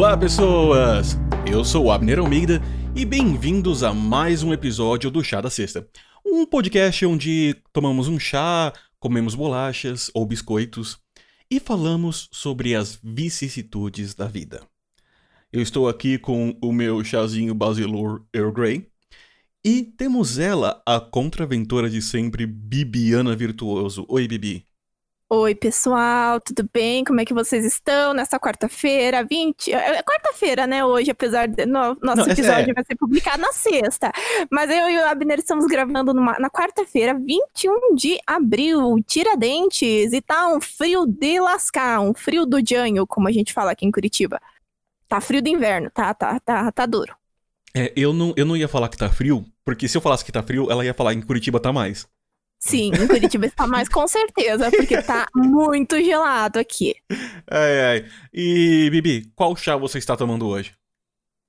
Olá, pessoas! Eu sou o Abner Almeida e bem-vindos a mais um episódio do Chá da Sexta. Um podcast onde tomamos um chá, comemos bolachas ou biscoitos e falamos sobre as vicissitudes da vida. Eu estou aqui com o meu chazinho Basilur Earl Grey e temos ela, a contraventora de sempre, Bibiana Virtuoso. Oi, Bibi. Oi, pessoal, tudo bem? Como é que vocês estão nessa quarta-feira? 20. É, é quarta-feira, né? Hoje, apesar de. No, nosso Não, episódio é... vai ser publicado na sexta. Mas eu e o Abner estamos gravando numa, na quarta-feira, 21 de abril, Tiradentes. E tá um frio de lascar, um frio do janho, como a gente fala aqui em Curitiba. Tá frio do inverno, tá, tá, tá, tá duro. É, eu não, eu não ia falar que tá frio, porque se eu falasse que tá frio, ela ia falar em Curitiba tá mais. Sim, em Curitiba está mais com certeza, porque tá muito gelado aqui. Ai, ai. E, Bibi, qual chá você está tomando hoje?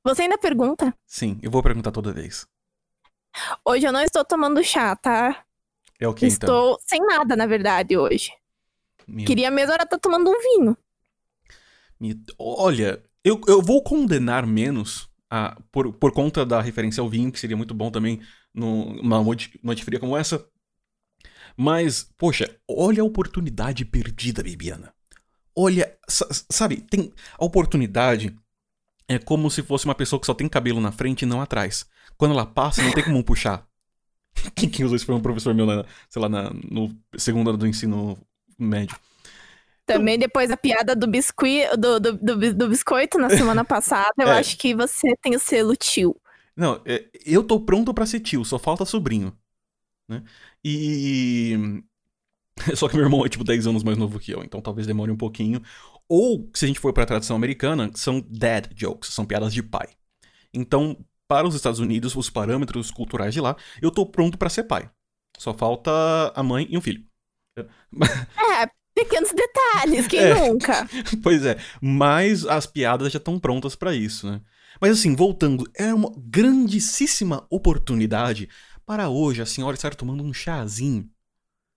Você ainda pergunta? Sim, eu vou perguntar toda vez. Hoje eu não estou tomando chá, tá? É o que então? Estou sem nada, na verdade, hoje. Meu... Queria mesmo era estar tá tomando um vinho. Olha, eu, eu vou condenar menos a, por, por conta da referência ao vinho, que seria muito bom também numa noite fria como essa. Mas, poxa, olha a oportunidade perdida, Bibiana. Olha, sabe, tem a oportunidade é como se fosse uma pessoa que só tem cabelo na frente e não atrás. Quando ela passa, não tem como puxar. Quem, usou isso foi um professor meu, na, sei lá, na, no segundo ano do ensino médio. Também depois da piada do, biscuit, do, do, do, do biscoito na semana passada, eu é. acho que você tem o selo tio. Não, é, eu tô pronto para ser tio, só falta sobrinho. Né? E. Só que meu irmão é tipo 10 anos mais novo que eu, então talvez demore um pouquinho. Ou, se a gente for pra tradição americana, são dad jokes, são piadas de pai. Então, para os Estados Unidos, os parâmetros culturais de lá, eu tô pronto para ser pai. Só falta a mãe e um filho. É, pequenos detalhes, quem é, nunca? Pois é, mas as piadas já estão prontas para isso, né? Mas assim, voltando, é uma grandíssima oportunidade para hoje a senhora estar tomando um chazinho.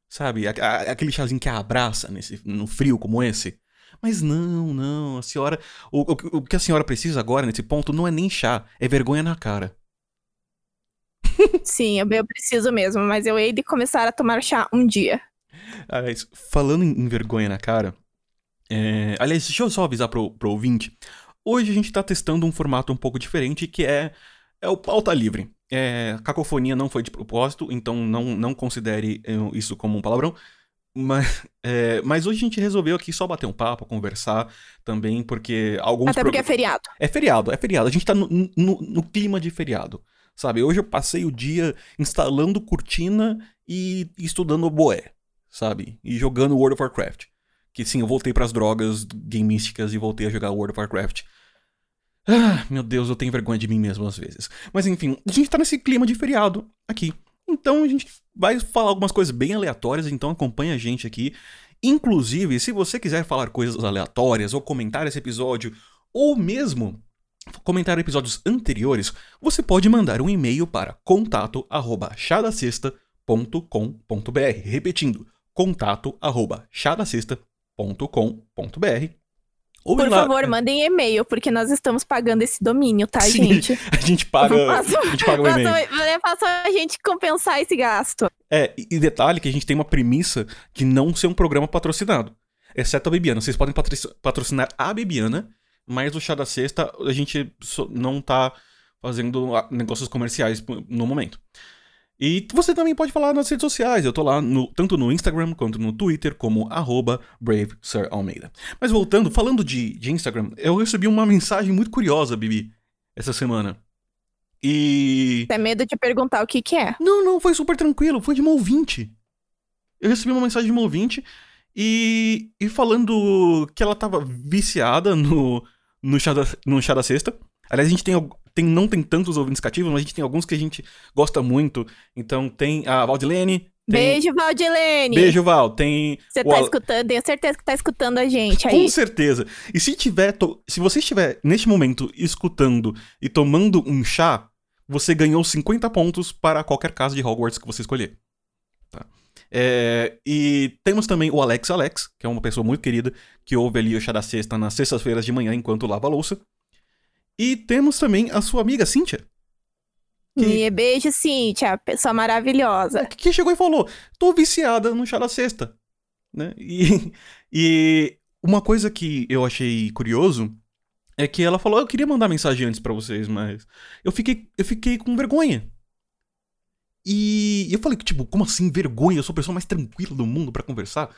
Sabe? Aquele chazinho que a abraça nesse, no frio como esse. Mas não, não. A senhora. O, o, o que a senhora precisa agora nesse ponto não é nem chá, é vergonha na cara. Sim, eu, eu preciso mesmo, mas eu hei de começar a tomar chá um dia. Aliás, falando em, em vergonha na cara. É... Aliás, deixa eu só avisar pro, pro ouvinte. Hoje a gente tá testando um formato um pouco diferente que é, é o pauta livre. É, cacofonia não foi de propósito, então não, não considere é, isso como um palavrão. Mas, é, mas hoje a gente resolveu aqui só bater um papo, conversar também, porque alguns. Até porque é feriado. É feriado, é feriado. A gente tá no, no, no, clima de feriado. Sabe? Hoje eu passei o dia instalando cortina e estudando oboé, sabe? E jogando World of Warcraft. Que sim, eu voltei para as drogas gamísticas e voltei a jogar World of Warcraft. Ah, meu Deus, eu tenho vergonha de mim mesmo às vezes. Mas enfim, a gente tá nesse clima de feriado aqui. Então a gente vai falar algumas coisas bem aleatórias, então acompanha a gente aqui. Inclusive, se você quiser falar coisas aleatórias ou comentar esse episódio, ou mesmo comentar episódios anteriores, você pode mandar um e-mail para contato@chadacesta.com.br, repetindo, contato@chadacesta.com.br ou Por favor, mandem e-mail, porque nós estamos pagando esse domínio, tá, Sim, gente? A gente paga, faço, a gente paga o e-mail. Faço a gente compensar esse gasto. É, e detalhe que a gente tem uma premissa de não ser um programa patrocinado. Exceto a Bibiana. Vocês podem patrocinar a Bibiana, mas o Chá da Sexta a gente não tá fazendo negócios comerciais no momento. E você também pode falar nas redes sociais. Eu tô lá no, tanto no Instagram quanto no Twitter como BraveSirAlmeida. Mas voltando, falando de, de Instagram, eu recebi uma mensagem muito curiosa, Bibi, essa semana. E. Tem medo de perguntar o que, que é? Não, não, foi super tranquilo. Foi de uma ouvinte. Eu recebi uma mensagem de uma ouvinte e, e falando que ela tava viciada no, no, chá da, no chá da sexta. Aliás, a gente tem, tem, não tem tantos ouvintes cativos, mas a gente tem alguns que a gente gosta muito. Então tem a Valdilene. Tem... Beijo, Valdilene! Beijo, Val. Tem. Você tá escutando, tenho certeza que tá escutando a gente aí. Com certeza. E se tiver. To... Se você estiver neste momento escutando e tomando um chá, você ganhou 50 pontos para qualquer casa de Hogwarts que você escolher. Tá? É, e temos também o Alex Alex, que é uma pessoa muito querida, que ouve ali o chá da sexta nas sextas-feiras de manhã enquanto lava a louça. E temos também a sua amiga Cíntia. Que... Beijo, Cíntia, pessoa maravilhosa. Que chegou e falou: tô viciada no chá da sexta. Né? E, e uma coisa que eu achei curioso é que ela falou: eu queria mandar mensagem antes para vocês, mas eu fiquei, eu fiquei com vergonha. E eu falei, tipo, como assim vergonha? Eu sou a pessoa mais tranquila do mundo para conversar.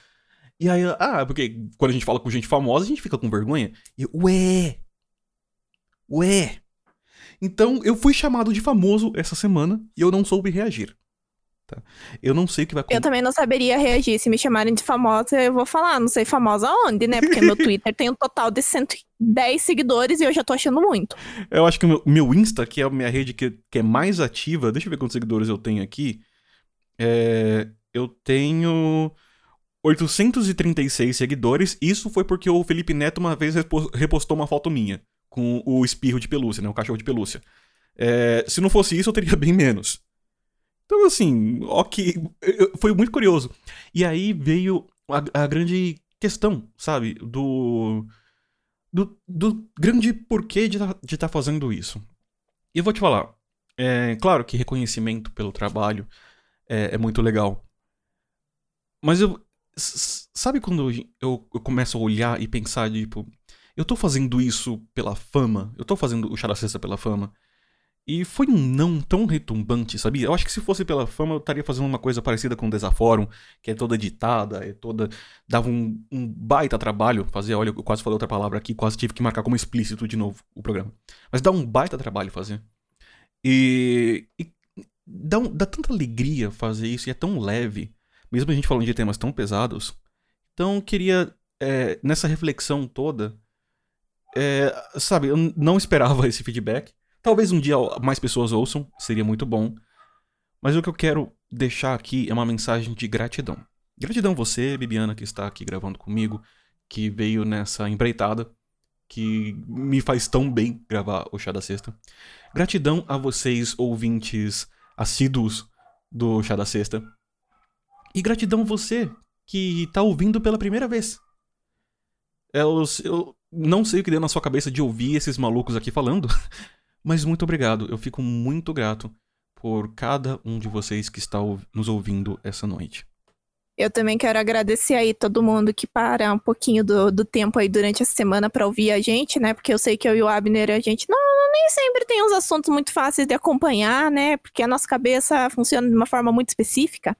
E aí, ah, porque quando a gente fala com gente famosa, a gente fica com vergonha. E eu, ué. Ué. Então, eu fui chamado de famoso essa semana e eu não soube reagir. Tá? Eu não sei o que vai acontecer. Eu também não saberia reagir. Se me chamarem de famosa, eu vou falar, não sei famosa onde, né? Porque meu Twitter tem um total de 110 seguidores e eu já tô achando muito. Eu acho que o meu, meu Insta, que é a minha rede que, que é mais ativa, deixa eu ver quantos seguidores eu tenho aqui. É, eu tenho 836 seguidores. Isso foi porque o Felipe Neto uma vez repostou uma foto minha com o espirro de pelúcia, né? O cachorro de pelúcia. É, se não fosse isso, eu teria bem menos. Então, assim, ok. Foi muito curioso. E aí veio a, a grande questão, sabe? Do, do. Do, grande porquê de tá, estar tá fazendo isso. E eu vou te falar. É claro que reconhecimento pelo trabalho é, é muito legal. Mas eu. Sabe quando eu, eu começo a olhar e pensar, tipo, eu tô fazendo isso pela fama? Eu tô fazendo o Chá da Cesta pela fama? E foi um não tão retumbante, sabia? Eu acho que se fosse pela fama, eu estaria fazendo uma coisa parecida com o Desaforum, que é toda editada, é toda. dava um, um baita trabalho fazer. Olha, eu quase falei outra palavra aqui, quase tive que marcar como explícito de novo o programa. Mas dá um baita trabalho fazer. E. e dá, um, dá tanta alegria fazer isso e é tão leve, mesmo a gente falando de temas tão pesados. Então, eu queria, é, nessa reflexão toda, é, sabe, eu não esperava esse feedback. Talvez um dia mais pessoas ouçam, seria muito bom. Mas o que eu quero deixar aqui é uma mensagem de gratidão. Gratidão você, Bibiana, que está aqui gravando comigo, que veio nessa empreitada, que me faz tão bem gravar o Chá da Sexta. Gratidão a vocês, ouvintes assíduos do Chá da Sexta. E gratidão a você que está ouvindo pela primeira vez. Eu, eu não sei o que deu na sua cabeça de ouvir esses malucos aqui falando, Mas muito obrigado, eu fico muito grato por cada um de vocês que está nos ouvindo essa noite. Eu também quero agradecer aí todo mundo que para um pouquinho do, do tempo aí durante a semana para ouvir a gente, né? Porque eu sei que eu e o Abner, a gente não, nem sempre tem uns assuntos muito fáceis de acompanhar, né? Porque a nossa cabeça funciona de uma forma muito específica.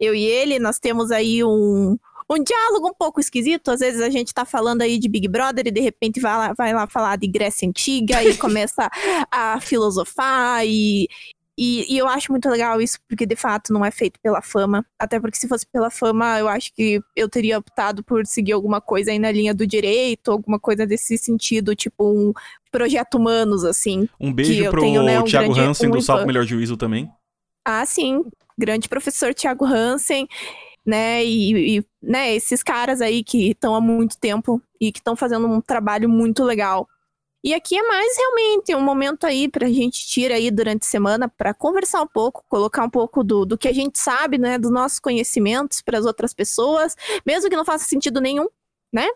Eu e ele, nós temos aí um, um diálogo um pouco esquisito. Às vezes a gente tá falando aí de Big Brother e de repente vai lá, vai lá falar de Grécia Antiga e começa a filosofar e, e, e, eu acho muito legal isso, porque de fato não é feito pela fama. Até porque se fosse pela fama, eu acho que eu teria optado por seguir alguma coisa aí na linha do direito, alguma coisa desse sentido, tipo um projeto humanos, assim. Um beijo pro tenho, né, um Thiago grande, Hansen um do Salto Melhor Juízo também. Ah, sim. Grande professor Thiago Hansen né? E, e né, esses caras aí que estão há muito tempo e que estão fazendo um trabalho muito legal. E aqui é mais realmente um momento aí para a gente tirar aí durante a semana para conversar um pouco, colocar um pouco do, do que a gente sabe, né, dos nossos conhecimentos para as outras pessoas, mesmo que não faça sentido nenhum, né?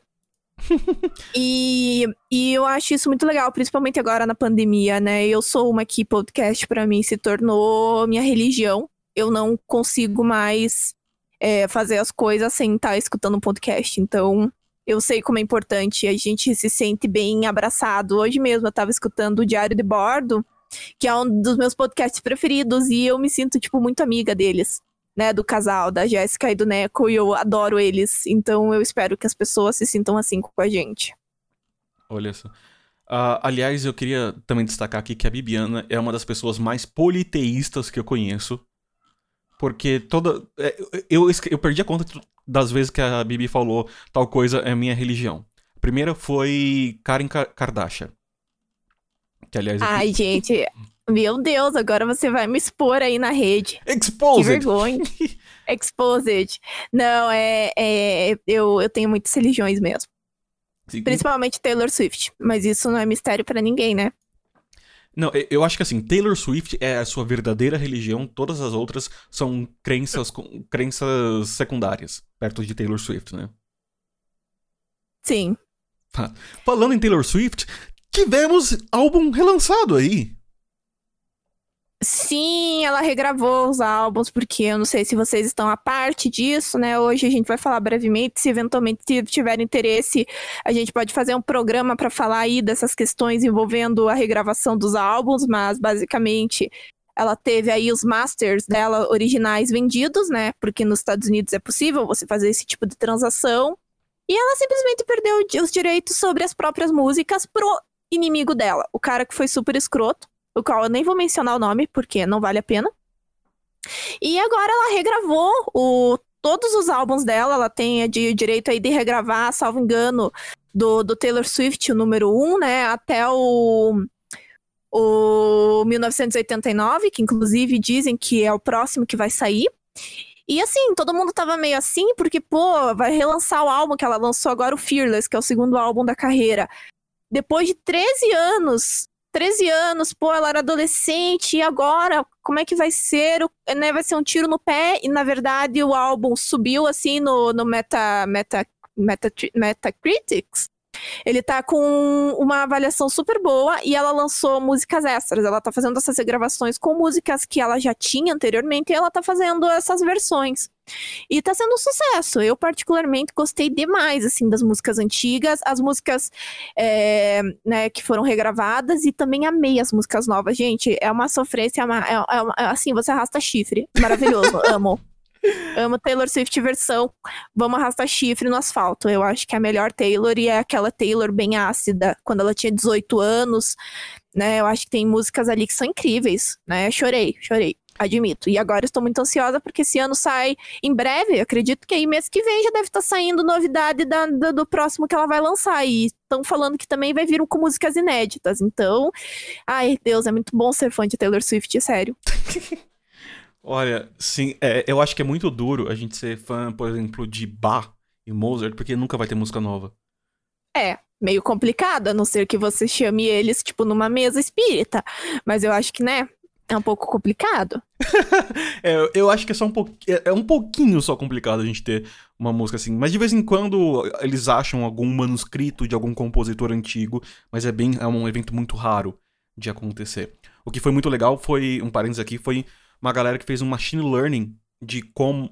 e, e eu acho isso muito legal, principalmente agora na pandemia, né? Eu sou uma que podcast para mim se tornou minha religião. Eu não consigo mais é, fazer as coisas sem estar tá escutando um podcast. Então, eu sei como é importante, a gente se sente bem abraçado. Hoje mesmo eu estava escutando o Diário de Bordo, que é um dos meus podcasts preferidos, e eu me sinto, tipo, muito amiga deles, né? Do casal, da Jéssica e do Neco, e eu adoro eles. Então eu espero que as pessoas se sintam assim com a gente. Olha só. Uh, aliás, eu queria também destacar aqui que a Bibiana é uma das pessoas mais politeístas que eu conheço. Porque toda. É, eu, eu perdi a conta das vezes que a Bibi falou tal coisa é minha religião. A primeira foi Karen Kardashian. Que, aliás. Ai, gente. Meu Deus, agora você vai me expor aí na rede. Exposed! Que vergonha. Exposed. Não, é, é. eu, eu tenho muitas religiões mesmo. Sim. Principalmente Taylor Swift. Mas isso não é mistério para ninguém, né? Não, eu acho que assim, Taylor Swift é a sua verdadeira religião, todas as outras são crenças, crenças secundárias, perto de Taylor Swift, né? Sim. Falando em Taylor Swift, tivemos álbum relançado aí. Sim, ela regravou os álbuns, porque eu não sei se vocês estão a parte disso, né? Hoje a gente vai falar brevemente, se eventualmente tiver interesse, a gente pode fazer um programa para falar aí dessas questões envolvendo a regravação dos álbuns, mas basicamente ela teve aí os masters dela originais vendidos, né? Porque nos Estados Unidos é possível você fazer esse tipo de transação. E ela simplesmente perdeu os direitos sobre as próprias músicas pro inimigo dela, o cara que foi super escroto o qual eu nem vou mencionar o nome, porque não vale a pena. E agora ela regravou o, todos os álbuns dela, ela tem de, direito aí de regravar, salvo engano, do, do Taylor Swift, o número 1, um, né, até o, o 1989, que inclusive dizem que é o próximo que vai sair. E assim, todo mundo tava meio assim, porque, pô, vai relançar o álbum que ela lançou agora, o Fearless, que é o segundo álbum da carreira. Depois de 13 anos 13 anos, pô, ela era adolescente, e agora, como é que vai ser? Né, vai ser um tiro no pé, e na verdade o álbum subiu assim no, no Meta, Meta, Meta, Metacritics. Ele tá com uma avaliação super boa e ela lançou músicas extras. Ela tá fazendo essas gravações com músicas que ela já tinha anteriormente e ela tá fazendo essas versões. E tá sendo um sucesso. Eu, particularmente, gostei demais, assim, das músicas antigas, as músicas é, né, que foram regravadas e também amei as músicas novas. Gente, é uma sofrência, é, uma, é, é, é assim, você arrasta chifre. Maravilhoso, amo. Amo Taylor Swift versão Vamos arrastar chifre no asfalto. Eu acho que é a melhor Taylor e é aquela Taylor bem ácida, quando ela tinha 18 anos, né? Eu acho que tem músicas ali que são incríveis, né? Chorei, chorei, admito. E agora estou muito ansiosa porque esse ano sai em breve. acredito que aí mês que vem já deve estar saindo novidade da, da, do próximo que ela vai lançar. E estão falando que também vai vir com músicas inéditas. Então, ai, Deus, é muito bom ser fã de Taylor Swift, sério. Olha, sim, é, eu acho que é muito duro a gente ser fã, por exemplo, de Bach e Mozart, porque nunca vai ter música nova. É, meio complicado, a não ser que você chame eles, tipo, numa mesa espírita. Mas eu acho que, né, é um pouco complicado. é, eu acho que é só um pouquinho. É, é um pouquinho só complicado a gente ter uma música assim. Mas de vez em quando eles acham algum manuscrito de algum compositor antigo, mas é bem. É um evento muito raro de acontecer. O que foi muito legal foi, um parênteses aqui, foi uma galera que fez um machine learning de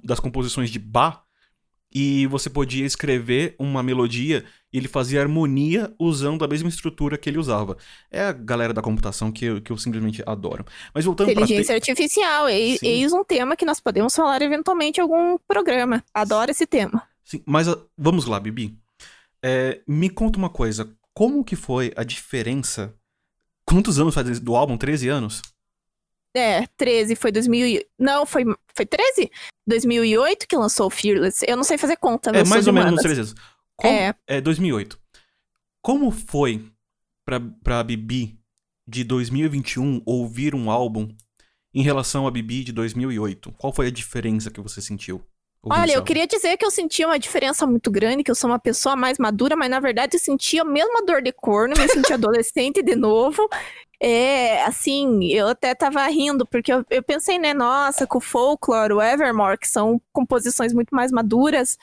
das composições de Bach e você podia escrever uma melodia e ele fazia harmonia usando a mesma estrutura que ele usava. É a galera da computação que eu, que eu simplesmente adoro. Mas voltando Inteligência te... artificial, eis, eis um tema que nós podemos falar eventualmente em algum programa. Adoro esse tema. Sim, mas uh, vamos lá, Bibi. É, me conta uma coisa. Como que foi a diferença? Quantos anos faz do álbum? 13 anos? É, 13 foi 2000. Não, foi, foi 13? 2008 que lançou o Fearless. Eu não sei fazer conta, É mais ou menos uns 13 anos. Como, é. é 2008. Como foi pra, pra Bibi de 2021 ouvir um álbum em relação a Bibi de 2008? Qual foi a diferença que você sentiu? Olha, eu queria dizer que eu sentia uma diferença muito grande, que eu sou uma pessoa mais madura, mas na verdade eu sentia a mesma dor de corno, me sentia adolescente de novo. É, assim, eu até tava rindo, porque eu, eu pensei, né, nossa, com o Folklore, o Evermore, que são composições muito mais maduras,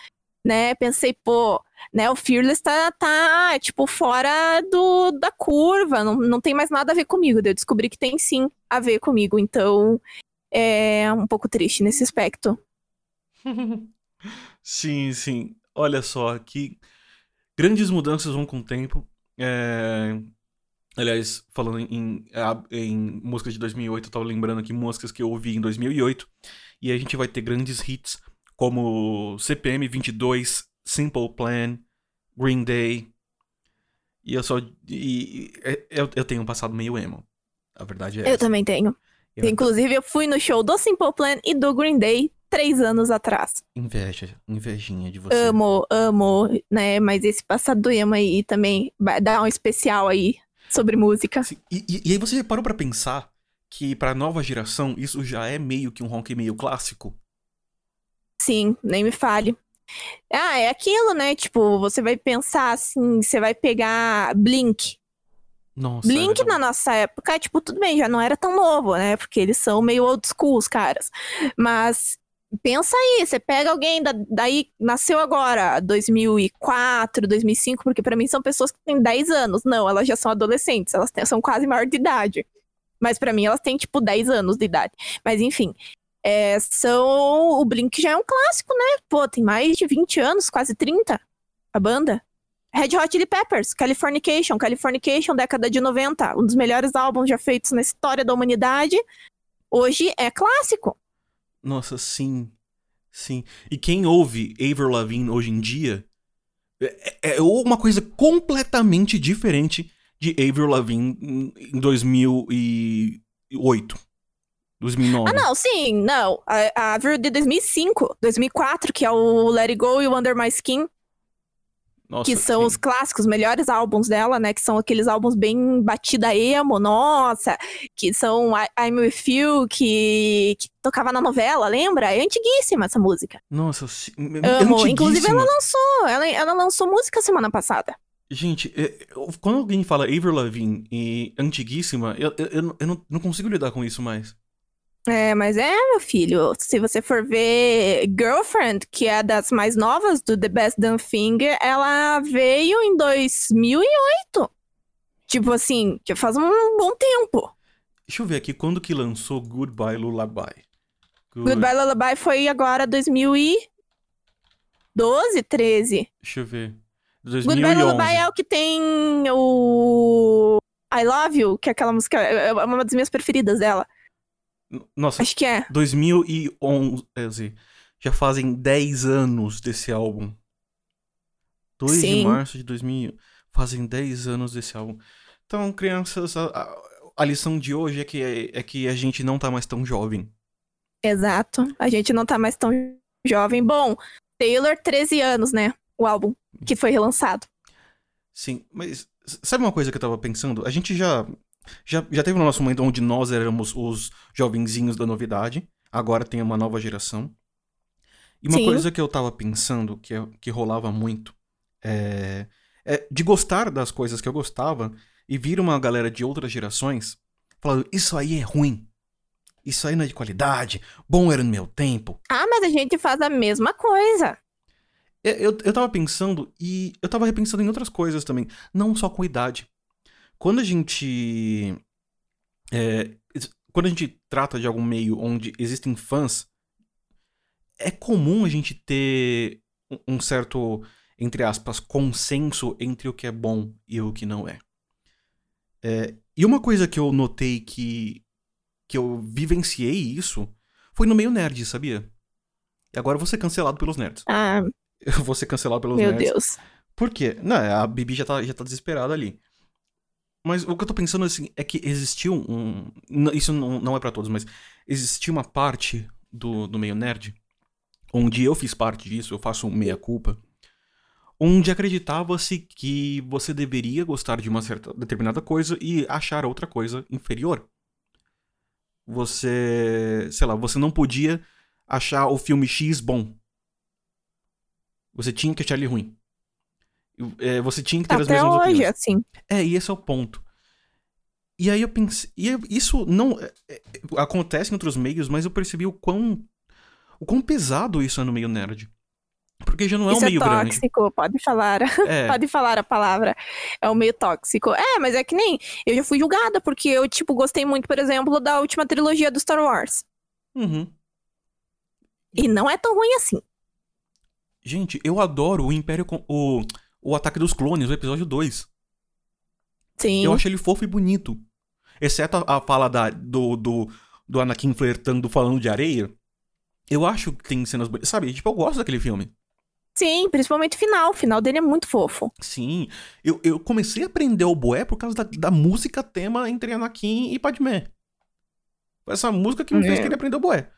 né, pensei, pô, né, o Fearless tá, tá tipo, fora do, da curva, não, não tem mais nada a ver comigo, eu descobri que tem sim a ver comigo, então é um pouco triste nesse aspecto. sim, sim, olha só, que grandes mudanças vão com o tempo, é, Aliás, falando em, em músicas de 2008, eu tava lembrando aqui músicas que eu ouvi em 2008. E a gente vai ter grandes hits como CPM 22, Simple Plan, Green Day. E eu só. E, eu, eu tenho um passado meio emo. A verdade é. Eu essa. também tenho. Eu Inclusive, eu fui no show do Simple Plan e do Green Day três anos atrás. Inveja, invejinha de você. Amo, amo, né? Mas esse passado do emo aí também dá um especial aí sobre música. Sim, e, e, aí você parou para pensar que pra nova geração isso já é meio que um rock meio clássico? Sim, nem me fale. Ah, é aquilo, né? Tipo, você vai pensar assim, você vai pegar Blink. Nossa, Blink é na nossa época, tipo, tudo bem, já não era tão novo, né? Porque eles são meio old school, os caras. Mas pensa aí, você pega alguém da, daí, nasceu agora, 2004, 2005, porque para mim são pessoas que têm 10 anos. Não, elas já são adolescentes, elas têm, são quase maior de idade. Mas para mim elas têm, tipo, 10 anos de idade. Mas enfim, é, são. O Blink já é um clássico, né? Pô, tem mais de 20 anos, quase 30, a banda. Red Hot Chili Peppers, Californication, Californication, década de 90, um dos melhores álbuns já feitos na história da humanidade. Hoje é clássico. Nossa, sim. Sim. E quem ouve Avril Lavigne hoje em dia é, é, é uma coisa completamente diferente de Avril Lavigne em 2008. 2009. Ah, não, sim, não. A, a Avril de 2005, 2004, que é o Let It Go e o Under My Skin. Nossa, que são sim. os clássicos, os melhores álbuns dela, né? Que são aqueles álbuns bem batida emo, nossa. Que são I'm With You, que, que tocava na novela, lembra? É antiguíssima essa música. Nossa, Amo. Inclusive, ela lançou, ela, ela lançou música semana passada. Gente, é, quando alguém fala Avril Lavigne e antiguíssima, eu, eu, eu não, não consigo lidar com isso mais. É, mas é, meu filho, se você for ver Girlfriend, que é das mais novas do The Best Damn Thing, ela veio em 2008. Tipo assim, já faz um bom tempo. Deixa eu ver aqui, quando que lançou Goodbye Lullaby? Good... Goodbye Lullaby foi agora 2012, 13. Deixa eu ver. 2011. Goodbye Lullaby é o que tem o I Love You, que é aquela música, é uma das minhas preferidas dela. Nossa, acho que é. 2011. Já fazem 10 anos desse álbum. 2 Sim. de março de 2000. Fazem 10 anos desse álbum. Então, crianças, a, a lição de hoje é que, é, é que a gente não tá mais tão jovem. Exato. A gente não tá mais tão jovem. Bom, Taylor, 13 anos, né? O álbum que foi relançado. Sim, mas sabe uma coisa que eu tava pensando? A gente já já, já teve o nosso momento onde nós éramos os jovenzinhos da novidade, agora tem uma nova geração. E uma Sim. coisa que eu tava pensando, que, que rolava muito, é, é de gostar das coisas que eu gostava e vir uma galera de outras gerações falando: Isso aí é ruim. Isso aí não é de qualidade. Bom era no meu tempo. Ah, mas a gente faz a mesma coisa. Eu, é, eu, eu tava pensando, e eu tava repensando em outras coisas também. Não só com idade. Quando a gente. É, quando a gente trata de algum meio onde existem fãs, é comum a gente ter um certo, entre aspas, consenso entre o que é bom e o que não é. é e uma coisa que eu notei que, que eu vivenciei isso foi no meio nerd, sabia? E agora eu vou ser cancelado pelos nerds. Ah. Eu vou ser cancelado pelos meu nerds. Meu Deus. Por quê? Não, a Bibi já tá, já tá desesperada ali. Mas o que eu tô pensando assim, é que existiu um. Isso não, é para todos, mas existiu uma parte do, do meio nerd, onde eu fiz parte disso, eu faço meia-culpa, onde acreditava-se que você deveria gostar de uma certa determinada coisa e achar outra coisa inferior. Você. Sei lá, você não podia achar o filme X bom. Você tinha que achar ele ruim. É, você tinha que ter Até as mesmas hoje, opiniões. assim. É, e esse é o ponto. E aí eu pensei. E isso não. É, é, acontece em outros meios, mas eu percebi o quão. O quão pesado isso é no meio nerd. Porque já não é isso um meio é tóxico, grande. pode falar. É. pode falar a palavra. É um meio tóxico. É, mas é que nem. Eu já fui julgada, porque eu, tipo, gostei muito, por exemplo, da última trilogia do Star Wars. Uhum. E não é tão ruim assim. Gente, eu adoro o Império. O o Ataque dos Clones, o episódio 2. Sim. Eu acho ele fofo e bonito. Exceto a, a fala da, do, do, do Anakin flertando falando de areia. Eu acho que tem cenas bonitas. Sabe, tipo, eu gosto daquele filme. Sim, principalmente o final. O final dele é muito fofo. Sim. Eu, eu comecei a aprender o boé por causa da, da música tema entre Anakin e Padmé. Essa música que me é. fez querer aprender o boé.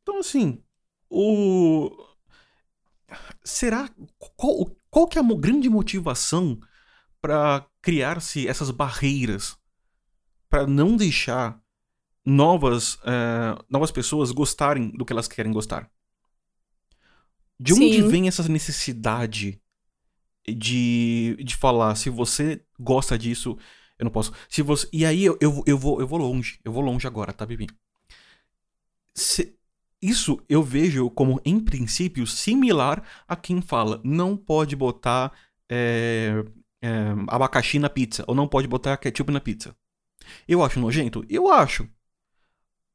Então, assim, o. Será. Qual, qual que é a grande motivação para criar-se essas barreiras para não deixar novas, uh, novas pessoas gostarem do que elas querem gostar? De onde Sim. vem essa necessidade de, de falar, se você gosta disso, eu não posso. Se você, e aí eu, eu, eu, vou, eu vou longe, eu vou longe agora, tá, Bibi? Se, isso eu vejo como, em princípio, similar a quem fala não pode botar é, é, abacaxi na pizza, ou não pode botar ketchup na pizza. Eu acho nojento? Eu acho.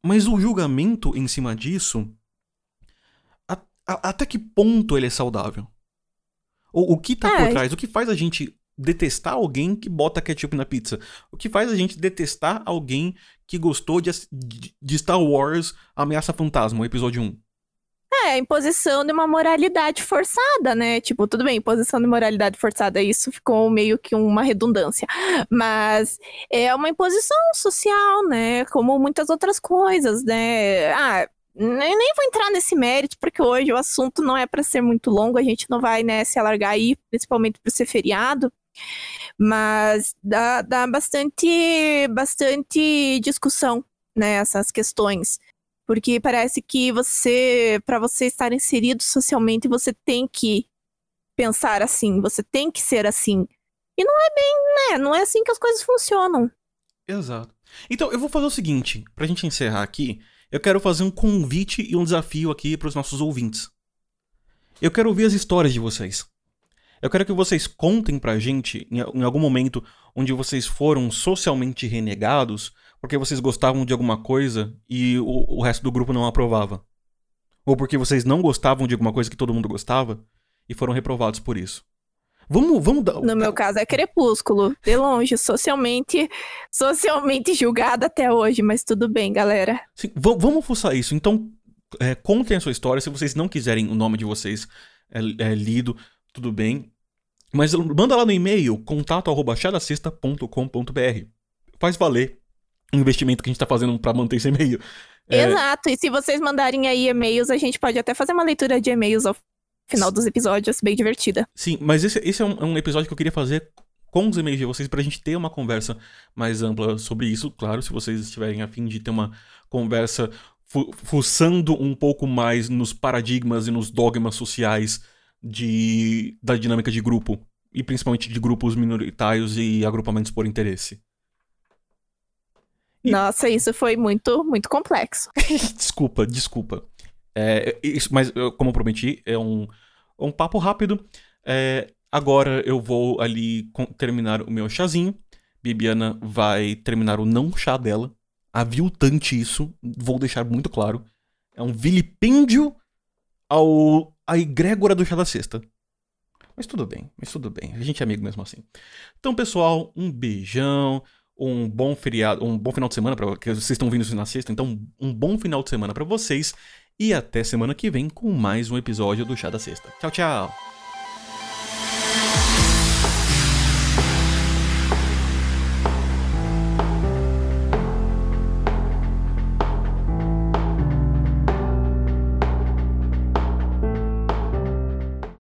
Mas o julgamento em cima disso, a, a, até que ponto ele é saudável? O, o que tá é. por trás? O que faz a gente detestar alguém que bota ketchup na pizza? O que faz a gente detestar alguém que gostou de, de Star Wars Ameaça Fantasma, o episódio 1? É, imposição de uma moralidade forçada, né? Tipo, tudo bem, imposição de moralidade forçada, isso ficou meio que uma redundância. Mas é uma imposição social, né? Como muitas outras coisas, né? Ah, nem, nem vou entrar nesse mérito, porque hoje o assunto não é para ser muito longo, a gente não vai né, se alargar aí, principalmente por ser feriado. Mas dá, dá bastante, bastante discussão, né, essas questões. Porque parece que você, para você estar inserido socialmente, você tem que pensar assim, você tem que ser assim. E não é bem, né? Não é assim que as coisas funcionam. Exato. Então, eu vou fazer o seguinte, pra gente encerrar aqui, eu quero fazer um convite e um desafio aqui para os nossos ouvintes. Eu quero ouvir as histórias de vocês. Eu quero que vocês contem pra gente, em algum momento, onde vocês foram socialmente renegados porque vocês gostavam de alguma coisa e o, o resto do grupo não aprovava. Ou porque vocês não gostavam de alguma coisa que todo mundo gostava e foram reprovados por isso. Vamos, vamos dar. No meu caso é Crepúsculo, de longe, socialmente, socialmente julgada até hoje, mas tudo bem, galera. Sim, vamos fuçar isso. Então, é, contem a sua história. Se vocês não quiserem o nome de vocês é, é lido, tudo bem. Mas manda lá no e-mail contato@chadacesta.com.br. Faz valer o investimento que a gente está fazendo para manter esse e-mail. É... Exato, e se vocês mandarem aí e-mails, a gente pode até fazer uma leitura de e-mails ao final dos episódios, bem divertida. Sim, mas esse, esse é, um, é um episódio que eu queria fazer com os e-mails de vocês pra gente ter uma conversa mais ampla sobre isso. Claro, se vocês estiverem a fim de ter uma conversa fu fuçando um pouco mais nos paradigmas e nos dogmas sociais de, da dinâmica de grupo. E principalmente de grupos minoritários e agrupamentos por interesse. Nossa, isso foi muito, muito complexo. desculpa, desculpa. É, isso, mas, como eu prometi, é um, um papo rápido. É, agora eu vou ali terminar o meu chazinho. Bibiana vai terminar o não chá dela. Aviltante isso, vou deixar muito claro. É um vilipêndio ao a egrégora do chá da sexta. Mas tudo bem, mas tudo bem. A gente é amigo mesmo assim. Então, pessoal, um beijão um bom feriado, um bom final de semana para vocês estão vindo na sexta, então um bom final de semana para vocês e até semana que vem com mais um episódio do Chá da Sexta. Tchau, tchau.